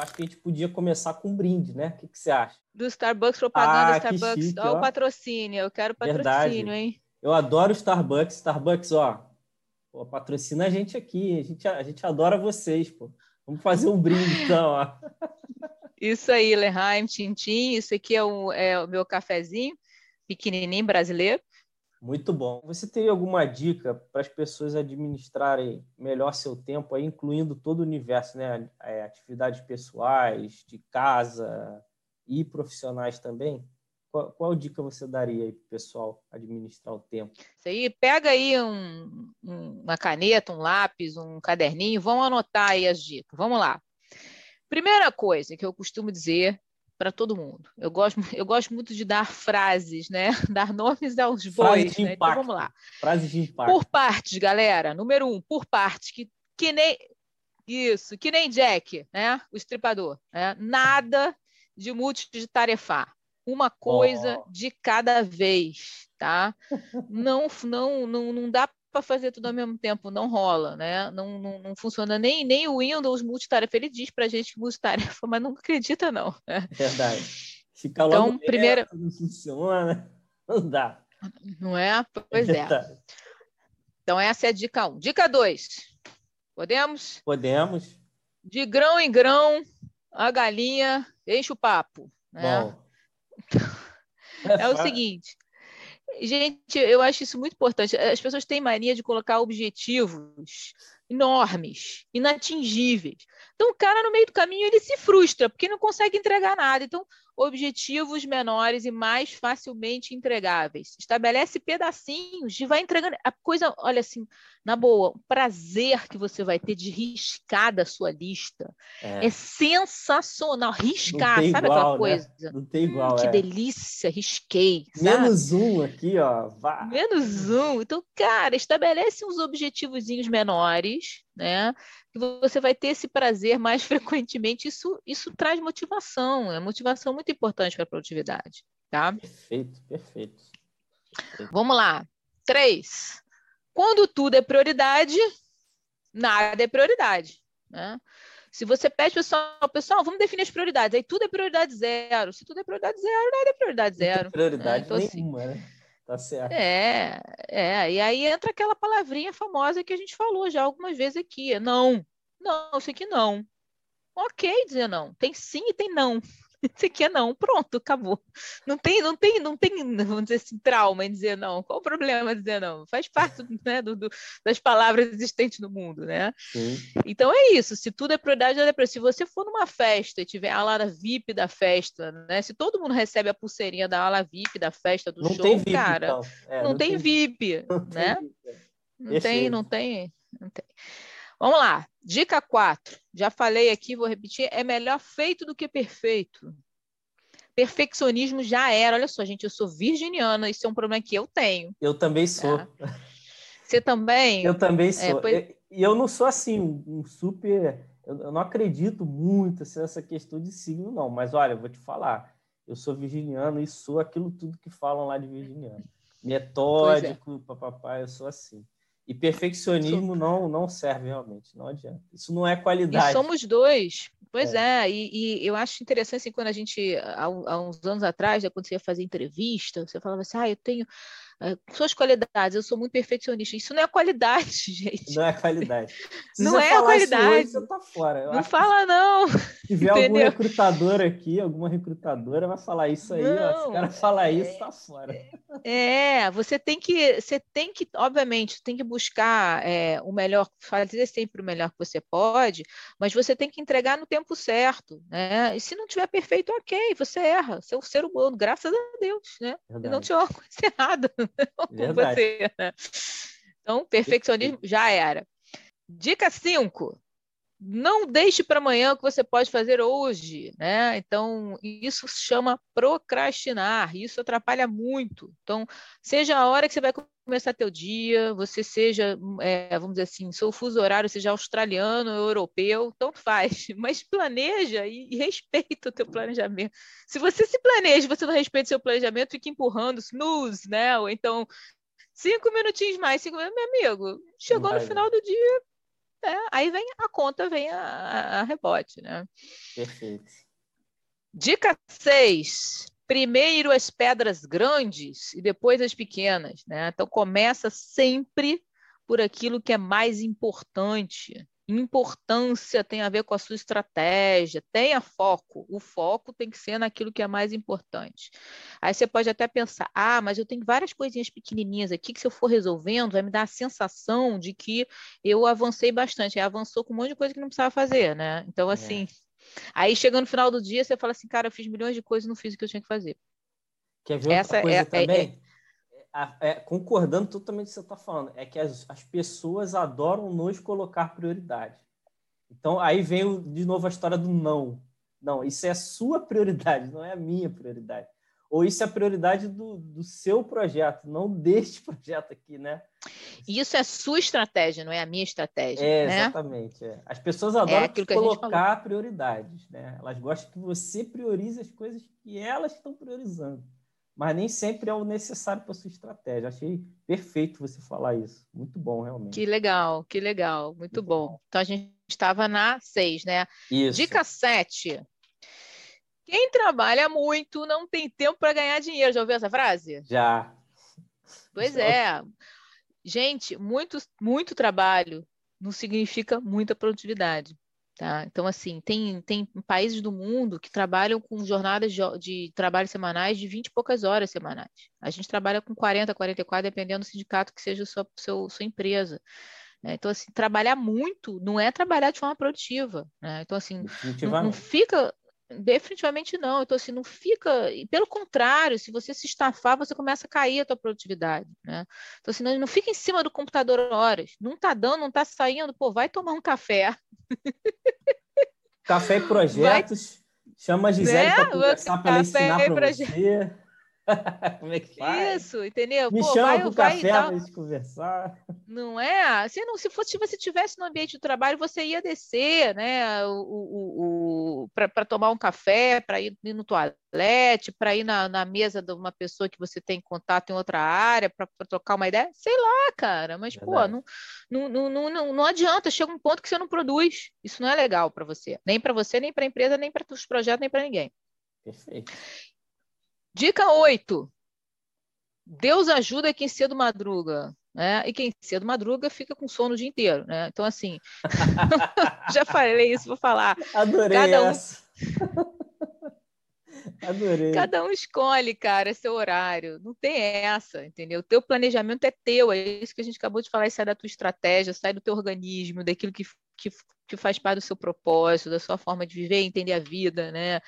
acho que a gente podia começar com um brinde, né? O que, que você acha? Do Starbucks, propaganda ah, Starbucks. Olha o patrocínio, eu quero patrocínio, Verdade. hein? Eu adoro Starbucks. Starbucks, ó, pô, patrocina a gente aqui. A gente, a gente adora vocês, pô. Vamos fazer um brinde, então, ó. Isso aí, Leheim, Tintim. Isso aqui é o, é o meu cafezinho, pequenininho brasileiro. Muito bom. Você teria alguma dica para as pessoas administrarem melhor seu tempo, aí, incluindo todo o universo, né? É, atividades pessoais, de casa e profissionais também? Qual, qual dica você daria aí para o pessoal administrar o tempo? Isso aí, pega aí um, uma caneta, um lápis, um caderninho, vamos anotar aí as dicas. Vamos lá. Primeira coisa que eu costumo dizer para todo mundo. Eu gosto, eu gosto muito de dar frases, né? Dar nomes aos bois. Né? Então vamos lá. Frases de impacto. Por partes, galera. Número um, por partes, que, que nem. Isso, que nem Jack, né? O estripador. Né? Nada de multitarefar. Uma coisa oh. de cada vez, tá? Não, não, não, não dá para fazer tudo ao mesmo tempo, não rola, né? Não, não, não funciona nem, nem o Windows multitarefa. Ele diz para a gente que multitarefa, mas não acredita, não. Né? Verdade. Fica logo então, primeira... não funciona, não dá. Não é? Pois é. é. Então, essa é a dica 1. Um. Dica 2. Podemos? Podemos. De grão em grão, a galinha enche o papo. Né? Bom. É, é o seguinte, Gente, eu acho isso muito importante. As pessoas têm mania de colocar objetivos enormes, inatingíveis. Então, o cara, no meio do caminho, ele se frustra, porque não consegue entregar nada. Então, objetivos menores e mais facilmente entregáveis. Estabelece pedacinhos e vai entregando. A coisa, olha assim, na boa, o prazer que você vai ter de riscar da sua lista é, é sensacional. Riscar, sabe igual, aquela né? coisa? Né? Não tem igual. Hum, que é. delícia, risquei. Menos um aqui, ó. Vá. Menos um. Então, cara, estabelece uns objetivos menores, né? Que você vai ter esse prazer mais frequentemente. Isso, isso traz motivação. É motivação muito importante para a produtividade. Tá? Perfeito, perfeito, perfeito. Vamos lá. Três. Quando tudo é prioridade, nada é prioridade. Né? Se você pede pessoal, pessoal, vamos definir as prioridades. Aí tudo é prioridade zero. Se tudo é prioridade zero, nada é prioridade zero. Não prioridade né? então, assim, nenhuma, assim, né? Tá certo. É, é. E aí entra aquela palavrinha famosa que a gente falou já algumas vezes aqui. É não. Não, isso aqui não. Ok dizer não. Tem sim e tem não. Você quer não, pronto, acabou. Não tem, não tem, não tem, vamos dizer assim, trauma em dizer não. Qual o problema de dizer não? Faz parte né, do, do, das palavras existentes no mundo, né? Sim. Então é isso. Se tudo é prioridade, é Se você for numa festa e tiver a ala VIP da festa, né? Se todo mundo recebe a pulseirinha da ala VIP da festa do não show, VIP, cara, então. é, não, não, tem, tem VIP, não né? Tem VIP. Não tem, não tem, não tem. Vamos lá, dica 4. Já falei aqui, vou repetir: é melhor feito do que perfeito. Perfeccionismo já era. Olha só, gente, eu sou virginiana, isso é um problema que eu tenho. Eu também sou. Tá? Você também? Eu também é, sou. É, pois... E eu não sou assim, um super. Eu não acredito muito assim, nessa questão de signo, não. Mas olha, eu vou te falar. Eu sou virginiano e sou aquilo tudo que falam lá de virginiano. É. Metódico, é. papapá, eu sou assim. E perfeccionismo não, não serve realmente, não adianta. Isso não é qualidade. E somos dois. Pois é, é e, e, eu acho interessante assim, quando a gente, há, há uns anos atrás, quando você ia fazer entrevista, você falava assim, ah, eu tenho suas qualidades, eu sou muito perfeccionista. Isso não é qualidade, gente. Não é qualidade. Se não é qualidade. Hoje, você tá fora. Eu não fala, não. Se tiver algum recrutador aqui, alguma recrutadora vai falar isso aí, não, ó, se o cara falar é, isso, tá fora. É, você tem que, você tem que, obviamente, tem que buscar é, o melhor, fazer sempre o melhor que você pode, mas você tem que entregar no tempo certo, né? E se não tiver perfeito, ok, você erra. Você é um ser humano, graças a Deus, né? Verdade. E não tinha uma coisa errada. com você. Né? Então, perfeccionismo já era. Dica 5. Não deixe para amanhã o que você pode fazer hoje, né? Então, isso se chama procrastinar, isso atrapalha muito. Então, seja a hora que você vai começar teu dia, você seja, é, vamos dizer assim, seu fuso horário seja australiano, europeu, tanto faz, mas planeja e, e respeita o teu planejamento. Se você se planeja, você não respeita o seu planejamento, fica empurrando snooze, né? Ou então, cinco minutinhos mais, cinco minutos, meu amigo, chegou no final do dia, é, aí vem a conta, vem a, a rebote, né? Perfeito. Dica 6. Primeiro as pedras grandes e depois as pequenas, né? Então começa sempre por aquilo que é mais importante. Importância tem a ver com a sua estratégia, tenha foco. O foco tem que ser naquilo que é mais importante. Aí você pode até pensar: ah, mas eu tenho várias coisinhas pequenininhas aqui que, se eu for resolvendo, vai me dar a sensação de que eu avancei bastante. Aí avançou com um monte de coisa que não precisava fazer, né? Então, é. assim, é. Aí chega no final do dia, você fala assim, cara, eu fiz milhões de coisas e não fiz o que eu tinha que fazer. Quer ver Essa outra coisa é, também? É, é, concordando totalmente com o que você está falando, é que as, as pessoas adoram nos colocar prioridade. Então, aí vem de novo a história do não. Não, isso é a sua prioridade, não é a minha prioridade ou isso é a prioridade do, do seu projeto, não deste projeto aqui, né? Isso é sua estratégia, não é a minha estratégia. É, né? exatamente. É. As pessoas é adoram é colocar prioridades, né? Elas gostam que você priorize as coisas que elas estão priorizando. Mas nem sempre é o necessário para sua estratégia. Achei perfeito você falar isso. Muito bom, realmente. Que legal, que legal. Muito, Muito bom. bom. Então a gente estava na 6, né? Isso. Dica 7. Quem trabalha muito não tem tempo para ganhar dinheiro. Já ouviu essa frase? Já. Pois Já. é. Gente, muito, muito trabalho não significa muita produtividade. Tá? Então, assim, tem, tem países do mundo que trabalham com jornadas de, de trabalho semanais de 20 e poucas horas semanais. A gente trabalha com 40, 44, dependendo do sindicato que seja a sua, seu, sua empresa. Né? Então, assim, trabalhar muito não é trabalhar de forma produtiva. Né? Então, assim, não, não, fica, Definitivamente não. Então, assim, não fica. E pelo contrário, se você se estafar, você começa a cair a tua produtividade. Né? Então, assim, não, não fica em cima do computador horas. Não está dando, não está saindo, pô, vai tomar um café. Café e projetos. Vai... Chama a Gisele né? para conversar, para ela ensinar para você. Como é que faz? Isso, entendeu? Me Pô, chama vai, pro vai café para gente conversar. Não é? Se, não, se, fosse, se você estivesse no ambiente de trabalho, você ia descer, né? O, o, o para tomar um café, para ir, ir, no toalete, para ir na, na, mesa de uma pessoa que você tem contato em outra área, para trocar uma ideia. Sei lá, cara. Mas, Verdade. pô, não, não, não, não, não adianta. Chega um ponto que você não produz. Isso não é legal para você. Nem para você, nem para a empresa, nem para os projetos, nem para ninguém. Perfeito. Dica 8. Deus ajuda quem cedo madruga. Né? E quem cedo madruga fica com sono o dia inteiro. Né? Então, assim, já falei isso, vou falar. Adorei Cada um... essa. Adorei. Cada um escolhe, cara, seu horário. Não tem essa, entendeu? O teu planejamento é teu, é isso que a gente acabou de falar, sai da tua estratégia, sai do teu organismo, daquilo que, que, que faz parte do seu propósito, da sua forma de viver, entender a vida, né?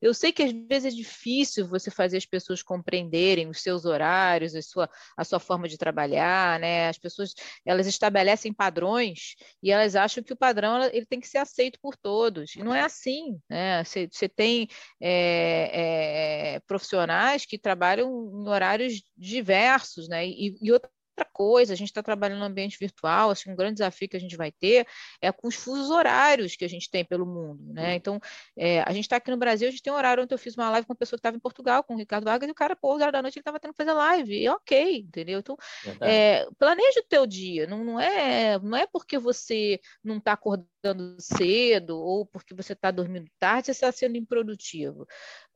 Eu sei que às vezes é difícil você fazer as pessoas compreenderem os seus horários, a sua, a sua forma de trabalhar, né? As pessoas elas estabelecem padrões e elas acham que o padrão ele tem que ser aceito por todos. E não é assim, né? Você, tem é, é, profissionais que trabalham em horários diversos, né? E, e outra outra coisa, a gente está trabalhando no ambiente virtual, assim, um grande desafio que a gente vai ter é com os fusos horários que a gente tem pelo mundo, né? Então, é, a gente está aqui no Brasil, a gente tem um horário onde eu fiz uma live com uma pessoa que estava em Portugal, com o Ricardo Vargas, e o cara, pô, horas da noite ele estava tendo que fazer live, e ok, entendeu? Então, é, planeja o teu dia, não, não, é, não é porque você não está acordando cedo ou porque você está dormindo tarde, você está sendo improdutivo.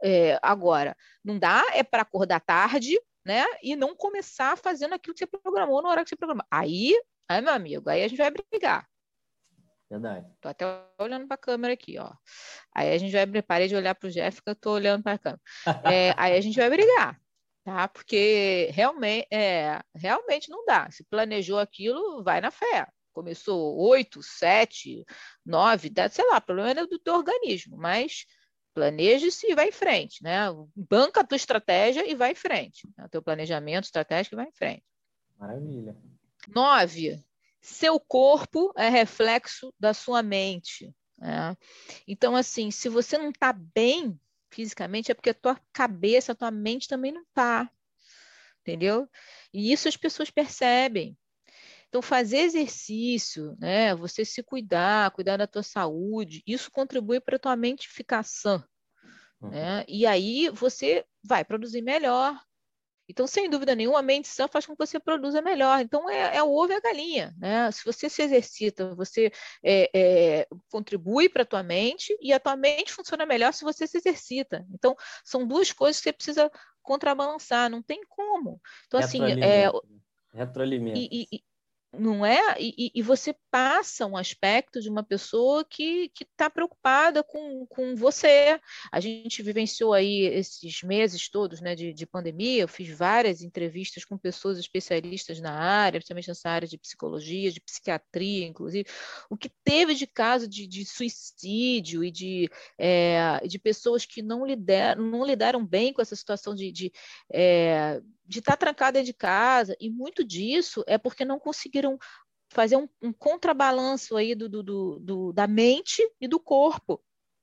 É, agora, não dá é para acordar tarde né? E não começar fazendo aquilo que você programou na hora que você programou. Aí, aí, meu amigo, aí a gente vai brigar. Verdade. Tô até olhando para a câmera aqui, ó. Aí a gente vai parei de olhar para o Jeff, que eu tô olhando para a câmera. É, aí a gente vai brigar, tá? Porque realmente, é, realmente não dá. Se planejou aquilo, vai na fé. Começou oito, sete, nove, sei lá, o problema é do teu organismo, mas planeje-se e vai em frente, né? Banca a tua estratégia e vai em frente. Né? O teu planejamento estratégico e vai em frente. Maravilha. Nove, seu corpo é reflexo da sua mente. Né? Então, assim, se você não está bem fisicamente, é porque a tua cabeça, a tua mente também não está. Entendeu? E isso as pessoas percebem. Então, fazer exercício, né? Você se cuidar, cuidar da tua saúde, isso contribui para a tua mente ficar sã. Uhum. Né? E aí você vai produzir melhor. Então, sem dúvida nenhuma, a mente sã faz com que você produza melhor. Então, é, é o ovo e a galinha. Né? Se você se exercita, você é, é, contribui para a tua mente e a tua mente funciona melhor se você se exercita. Então, são duas coisas que você precisa contrabalançar, não tem como. Então, assim, é, Retroalimento. E, e, não é? E, e, você passa um aspecto de uma pessoa que está preocupada com, com você. A gente vivenciou aí esses meses todos né, de, de pandemia, eu fiz várias entrevistas com pessoas especialistas na área, principalmente nessa área de psicologia, de psiquiatria, inclusive, o que teve de caso de, de suicídio e de, é, de pessoas que não lidaram, não lidaram bem com essa situação de, de é, de estar tá trancada de casa, e muito disso é porque não conseguiram fazer um, um contrabalanço aí do, do, do, da mente e do corpo.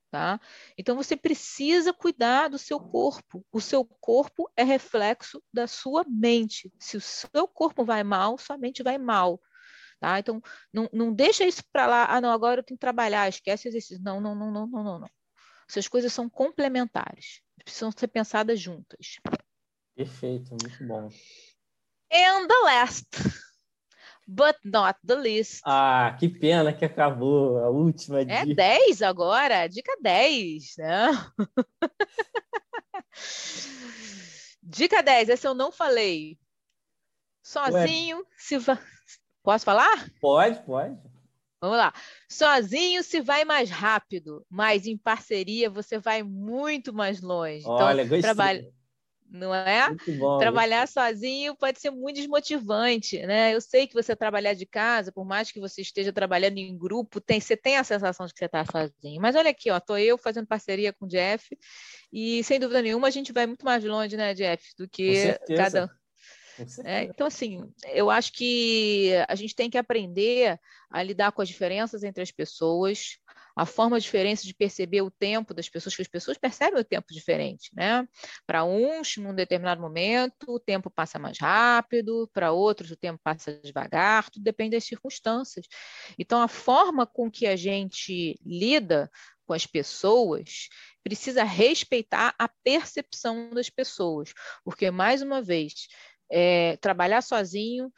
Tá? Então você precisa cuidar do seu corpo. O seu corpo é reflexo da sua mente. Se o seu corpo vai mal, sua mente vai mal. Tá? Então não, não deixa isso para lá. Ah, não, agora eu tenho que trabalhar, esquece exercício. Não, não, não, não, não, não, não. Essas coisas são complementares, precisam ser pensadas juntas. Perfeito, muito bom. And the last, but not the least. Ah, que pena que acabou a última dica. É 10 agora, dica 10, né? dica 10, essa eu não falei. Sozinho Ué. se vai. Posso falar? Pode, pode. Vamos lá. Sozinho se vai mais rápido, mas em parceria você vai muito mais longe. Então, Olha, então, gostei. Trabalha não é? Bom, trabalhar sozinho pode ser muito desmotivante, né? Eu sei que você trabalhar de casa, por mais que você esteja trabalhando em grupo, tem, você tem a sensação de que você está sozinho. Mas olha aqui, ó, tô eu fazendo parceria com o Jeff e sem dúvida nenhuma a gente vai muito mais longe, né, Jeff, do que cada é, então, assim, eu acho que a gente tem que aprender a lidar com as diferenças entre as pessoas, a forma diferente de perceber o tempo das pessoas, que as pessoas percebem o tempo diferente, né? Para uns, num determinado momento, o tempo passa mais rápido, para outros, o tempo passa devagar, tudo depende das circunstâncias. Então, a forma com que a gente lida com as pessoas precisa respeitar a percepção das pessoas, porque, mais uma vez, é, trabalhar sozinho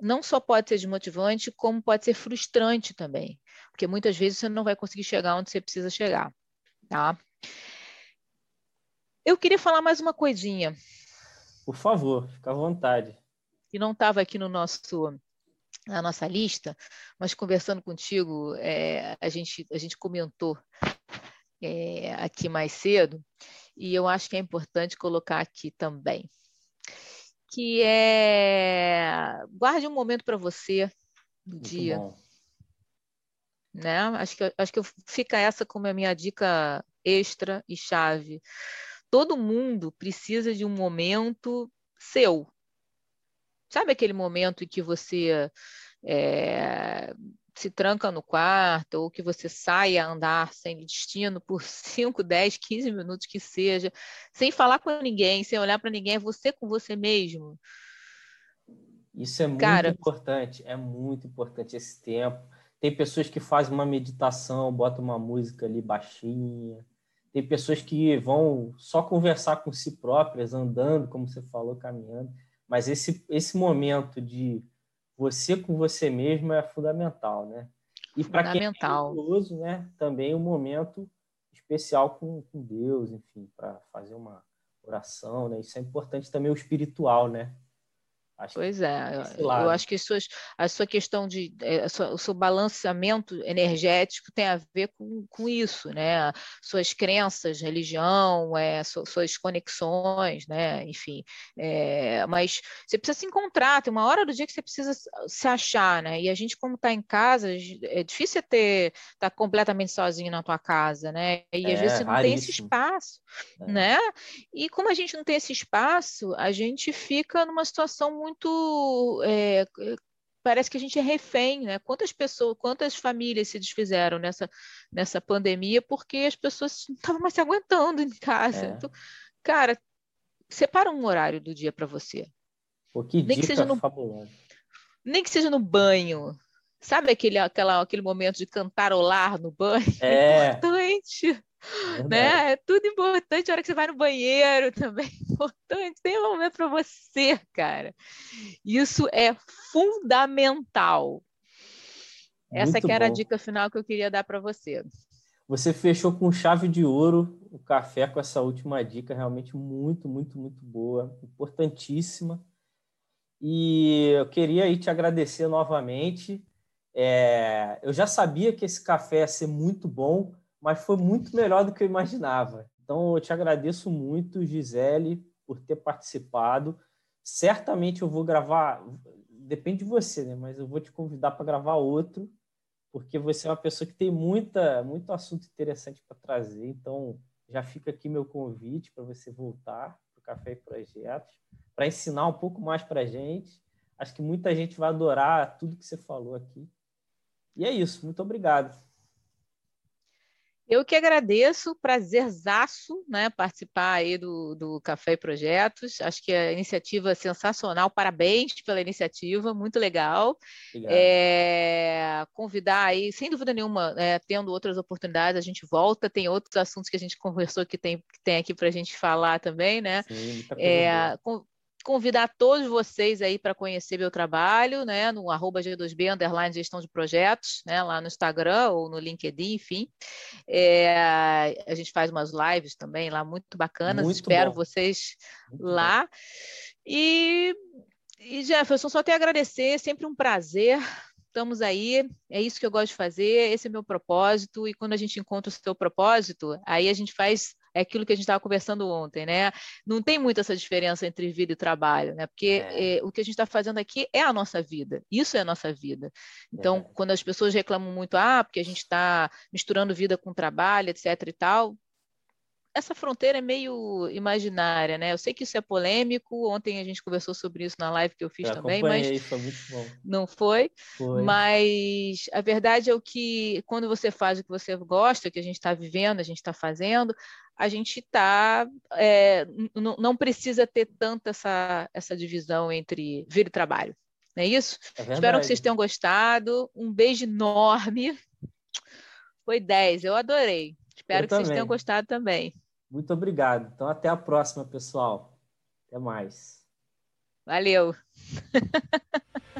não só pode ser desmotivante, como pode ser frustrante também, porque muitas vezes você não vai conseguir chegar onde você precisa chegar, tá? Eu queria falar mais uma coisinha. Por favor, fica à vontade. Que não estava aqui no nosso na nossa lista, mas conversando contigo, é, a, gente, a gente comentou é, aqui mais cedo, e eu acho que é importante colocar aqui também que é guarde um momento para você no Muito dia. Bom. Né? Acho que, acho que fica essa como a minha dica extra e chave. Todo mundo precisa de um momento seu. Sabe aquele momento em que você é, se tranca no quarto, ou que você saia a andar sem destino por 5, 10, 15 minutos que seja, sem falar com ninguém, sem olhar para ninguém, é você com você mesmo. Isso é muito Cara, importante, é muito importante esse tempo. Tem pessoas que fazem uma meditação, botam uma música ali baixinha. Tem pessoas que vão só conversar com si próprias, andando, como você falou, caminhando. Mas esse, esse momento de você com você mesmo é fundamental, né? E para quem é religioso, né, também um momento especial com, com Deus, enfim, para fazer uma oração, né? Isso é importante também o espiritual, né? Acho pois é, eu, eu acho que suas, a sua questão de é, sua, o seu balanceamento energético tem a ver com, com isso, né? Suas crenças, religião, é, suas conexões, né? Enfim, é, mas você precisa se encontrar, tem uma hora do dia que você precisa se achar, né? E a gente, como está em casa, é difícil ter estar tá completamente sozinho na tua casa, né? E às vezes é, você não raríssimo. tem esse espaço, é. né? E como a gente não tem esse espaço, a gente fica numa situação muito muito. É, parece que a gente é refém, né? Quantas pessoas, quantas famílias se desfizeram nessa, nessa pandemia porque as pessoas não estavam mais se aguentando em casa. É. Então, cara, separa um horário do dia para você. Pô, que nem que seja no fabulosa. Nem que seja no banho. Sabe aquele, aquela, aquele momento de cantarolar no banho? É, é importante. Né? É tudo importante. A hora que você vai no banheiro também é importante. Tem um momento para você, cara. Isso é fundamental. Essa que era bom. a dica final que eu queria dar para você. Você fechou com chave de ouro o café com essa última dica, realmente muito, muito, muito boa, importantíssima. E eu queria aí te agradecer novamente. É, eu já sabia que esse café ia ser muito bom, mas foi muito melhor do que eu imaginava. Então, eu te agradeço muito, Gisele, por ter participado. Certamente eu vou gravar, depende de você, né? Mas eu vou te convidar para gravar outro, porque você é uma pessoa que tem muita, muito assunto interessante para trazer. Então, já fica aqui meu convite para você voltar para o Café e Projetos, para ensinar um pouco mais para a gente. Acho que muita gente vai adorar tudo que você falou aqui. E é isso. Muito obrigado. Eu que agradeço, prazerzaço, né, participar aí do, do Café e Projetos. Acho que a iniciativa é sensacional, parabéns pela iniciativa, muito legal. É, convidar aí, sem dúvida nenhuma, é, tendo outras oportunidades, a gente volta, tem outros assuntos que a gente conversou que tem, que tem aqui para a gente falar também, né? Sim, é, convidar todos vocês aí para conhecer meu trabalho, né, no arroba G2B, underline gestão de projetos, né, lá no Instagram ou no LinkedIn, enfim. É, a gente faz umas lives também lá muito bacanas, muito espero bom. vocês muito lá. Bom. E, e Jefferson, só tenho a agradecer, é sempre um prazer estamos aí, é isso que eu gosto de fazer, esse é meu propósito, e quando a gente encontra o seu propósito, aí a gente faz é aquilo que a gente estava conversando ontem, né? Não tem muito essa diferença entre vida e trabalho, né? Porque é. É, o que a gente está fazendo aqui é a nossa vida, isso é a nossa vida. Então, é. quando as pessoas reclamam muito, ah, porque a gente está misturando vida com trabalho, etc e tal, essa fronteira é meio imaginária, né? Eu sei que isso é polêmico. Ontem a gente conversou sobre isso na live que eu fiz eu também, mas foi muito bom. não foi. foi. Mas a verdade é o que quando você faz o que você gosta, o que a gente está vivendo, a gente está fazendo, a gente está é, não precisa ter tanta essa essa divisão entre vida e trabalho. Não é isso? É Espero que vocês tenham gostado. Um beijo enorme. Foi 10, eu adorei. Espero eu que também. vocês tenham gostado também. Muito obrigado. Então, até a próxima, pessoal. Até mais. Valeu.